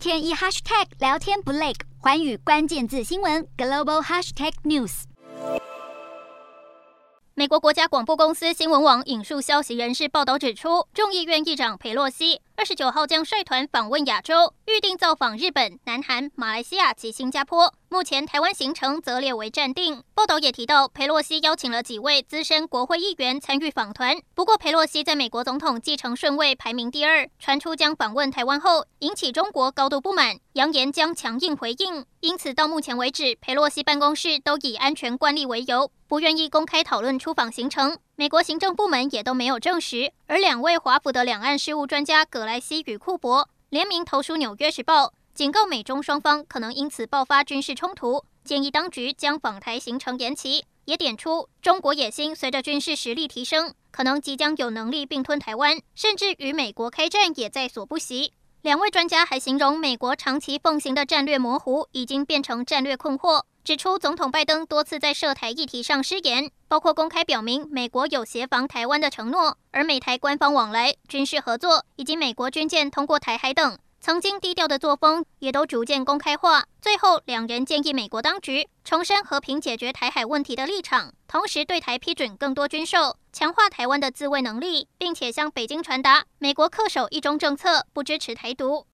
天一 hashtag 聊天不累，环宇关键字新闻 global hashtag news。美国国家广播公司新闻网引述消息人士报道指出，众议院议长佩洛西二十九号将率团访问亚洲，预定造访日本、南韩、马来西亚及新加坡。目前台湾行程则列为暂定。报道也提到，佩洛西邀请了几位资深国会议员参与访团。不过，佩洛西在美国总统继承顺位排名第二，传出将访问台湾后，引起中国高度不满，扬言将强硬回应。因此，到目前为止，佩洛西办公室都以安全惯例为由，不愿意公开讨论出访行程。美国行政部门也都没有证实。而两位华府的两岸事务专家葛莱西与库珀联名投书《纽约时报》，警告美中双方可能因此爆发军事冲突，建议当局将访台行程延期。也点出中国野心随着军事实力提升，可能即将有能力并吞台湾，甚至与美国开战也在所不惜。两位专家还形容美国长期奉行的战略模糊已经变成战略困惑。指出，总统拜登多次在涉台议题上失言，包括公开表明美国有协防台湾的承诺，而美台官方往来、军事合作以及美国军舰通过台海等，曾经低调的作风也都逐渐公开化。最后，两人建议美国当局重申和平解决台海问题的立场，同时对台批准更多军售，强化台湾的自卫能力，并且向北京传达美国恪守一中政策，不支持台独。